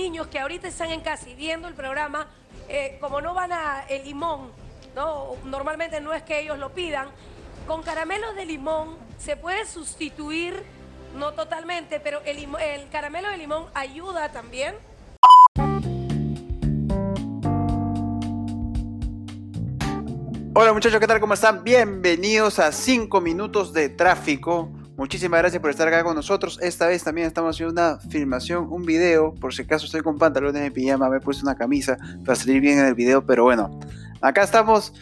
niños que ahorita están en casa y viendo el programa, eh, como no van a el limón, ¿no? Normalmente no es que ellos lo pidan, con caramelos de limón se puede sustituir, no totalmente, pero el, el caramelo de limón ayuda también. Hola muchachos, ¿qué tal? ¿Cómo están? Bienvenidos a 5 minutos de tráfico. Muchísimas gracias por estar acá con nosotros. Esta vez también estamos haciendo una filmación, un video. Por si acaso estoy con pantalones de pijama, me he puesto una camisa para salir bien en el video. Pero bueno, acá estamos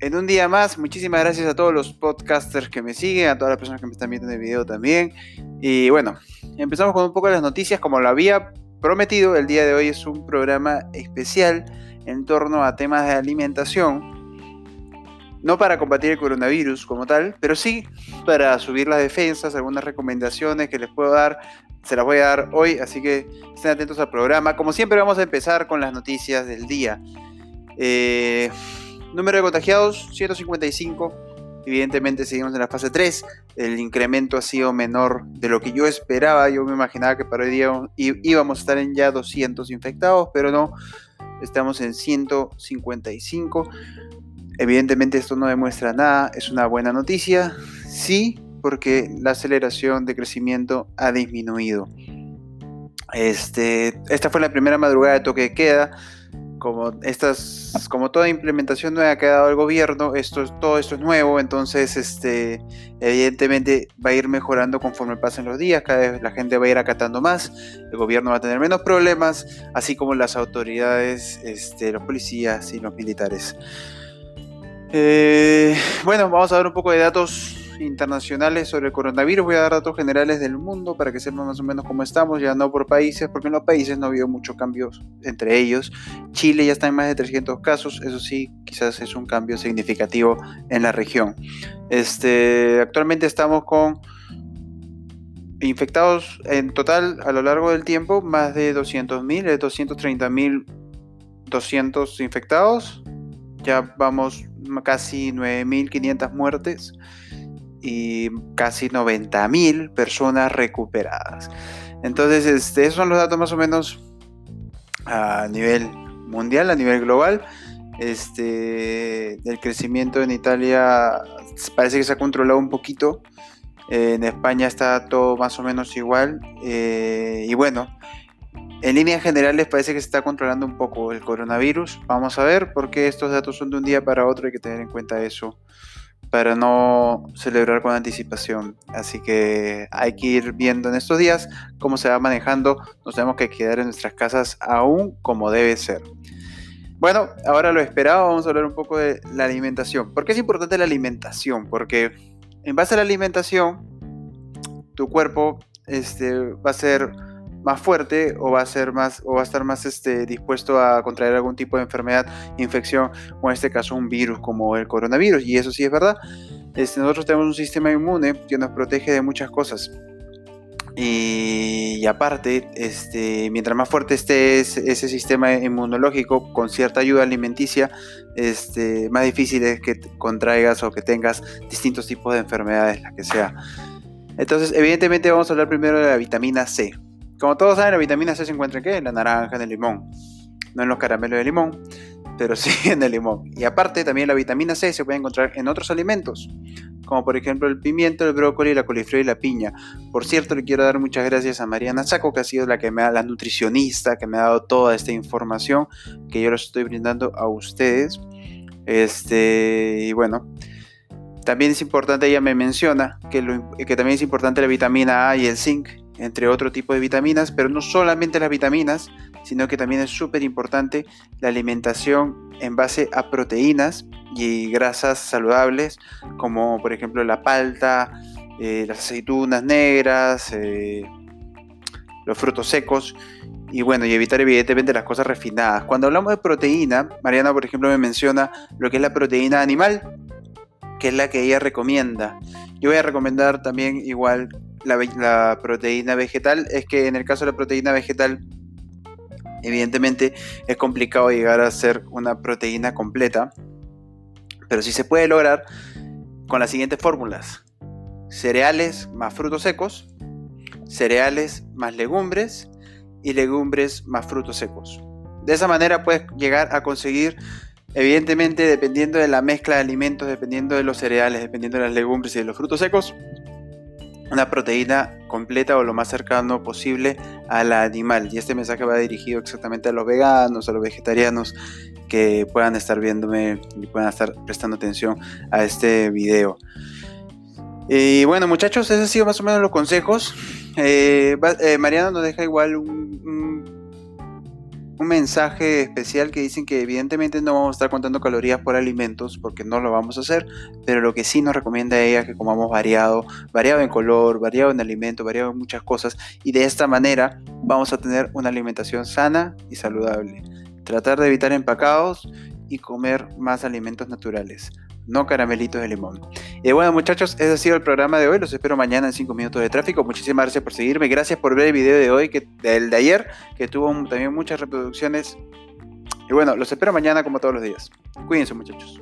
en un día más. Muchísimas gracias a todos los podcasters que me siguen, a todas las personas que me están viendo en el video también. Y bueno, empezamos con un poco de las noticias. Como lo había prometido, el día de hoy es un programa especial en torno a temas de alimentación no para combatir el coronavirus como tal, pero sí para subir las defensas, algunas recomendaciones que les puedo dar, se las voy a dar hoy, así que estén atentos al programa. Como siempre vamos a empezar con las noticias del día. Eh, número de contagiados, 155. Evidentemente seguimos en la fase 3. El incremento ha sido menor de lo que yo esperaba. Yo me imaginaba que para hoy día íbamos a estar en ya 200 infectados, pero no. Estamos en 155. Evidentemente esto no demuestra nada, es una buena noticia, sí, porque la aceleración de crecimiento ha disminuido. Este, esta fue la primera madrugada de toque de queda. Como, estas, como toda implementación nueva que ha dado el gobierno, esto, es- todo esto es nuevo, entonces este, evidentemente va a ir mejorando conforme pasen los días, cada vez la gente va a ir acatando más, el gobierno va a tener menos problemas, así como las autoridades, este, los policías y los militares. Eh, bueno, vamos a ver un poco de datos internacionales sobre el coronavirus. Voy a dar datos generales del mundo para que sepan más o menos cómo estamos, ya no por países, porque en los países no ha habido muchos cambios entre ellos. Chile ya está en más de 300 casos, eso sí, quizás es un cambio significativo en la región. Este, actualmente estamos con infectados en total a lo largo del tiempo, más de 200.000, de 230.200 infectados ya vamos casi 9.500 muertes y casi 90.000 personas recuperadas. Entonces, este, esos son los datos más o menos a nivel mundial, a nivel global. Este, el crecimiento en Italia parece que se ha controlado un poquito. En España está todo más o menos igual. Eh, y bueno, en líneas generales parece que se está controlando un poco el coronavirus. Vamos a ver porque estos datos son de un día para otro. Hay que tener en cuenta eso para no celebrar con anticipación. Así que hay que ir viendo en estos días cómo se va manejando. Nos tenemos que quedar en nuestras casas aún como debe ser. Bueno, ahora lo esperado, vamos a hablar un poco de la alimentación. ¿Por qué es importante la alimentación? Porque en base a la alimentación, tu cuerpo este, va a ser más fuerte o va a ser más o va a estar más este, dispuesto a contraer algún tipo de enfermedad, infección o en este caso un virus como el coronavirus y eso sí es verdad. Este, nosotros tenemos un sistema inmune que nos protege de muchas cosas. Y, aparte, este, mientras más fuerte esté ese, ese, sistema inmunológico con cierta ayuda alimenticia, este, más difícil es que contraigas o que tengas distintos tipos de enfermedades, la que sea. Entonces, evidentemente vamos a hablar primero de la vitamina C. Como todos saben, la vitamina C se encuentra en qué? En la naranja, en el limón. No en los caramelos de limón, pero sí en el limón. Y aparte, también la vitamina C se puede encontrar en otros alimentos, como por ejemplo el pimiento, el brócoli, la coliflor y la piña. Por cierto, le quiero dar muchas gracias a Mariana Saco, que ha sido la que me da, la nutricionista, que me ha dado toda esta información que yo les estoy brindando a ustedes. Este, y bueno, también es importante, ella me menciona que, que también es importante la vitamina A y el zinc, entre otro tipo de vitaminas, pero no solamente las vitaminas, sino que también es súper importante la alimentación en base a proteínas y grasas saludables, como por ejemplo la palta, eh, las aceitunas negras, eh, los frutos secos, y bueno, y evitar evidentemente las cosas refinadas. Cuando hablamos de proteína, Mariana por ejemplo me menciona lo que es la proteína animal, que es la que ella recomienda. Yo voy a recomendar también igual la, proteína vegetal es que en el caso de la proteína vegetal, evidentemente es complicado llegar a ser una proteína completa, pero sí se puede lograr con las siguientes fórmulas: cereales más frutos secos, cereales más legumbres y legumbres más frutos secos. De esa manera puedes llegar a conseguir, evidentemente dependiendo de la mezcla de alimentos, dependiendo de los cereales, dependiendo de las legumbres y de los frutos secos, una proteína completa o lo más cercano posible al animal. Y este mensaje va dirigido exactamente a los veganos, a los vegetarianos que puedan estar viéndome y puedan estar prestando atención a este video. Y bueno muchachos, esos han sido más o menos los consejos. Eh, eh, Mariano nos deja igual un, mensaje especial que dicen que evidentemente no vamos a estar contando calorías por alimentos porque no lo vamos a hacer, pero lo que sí nos recomienda ella es que comamos variado, variado en color, variado en alimento, variado en muchas cosas y de esta manera vamos a tener una alimentación sana y saludable. Tratar de evitar empacados y comer más alimentos naturales no caramelitos de limón. Y bueno, muchachos, ese ha sido el programa de hoy. Los espero mañana en 5 minutos de tráfico. Muchísimas gracias por seguirme. Gracias por ver el video de hoy, que, del de ayer, que tuvo también muchas reproducciones. Y bueno, los espero mañana como todos los días. Cuídense, muchachos.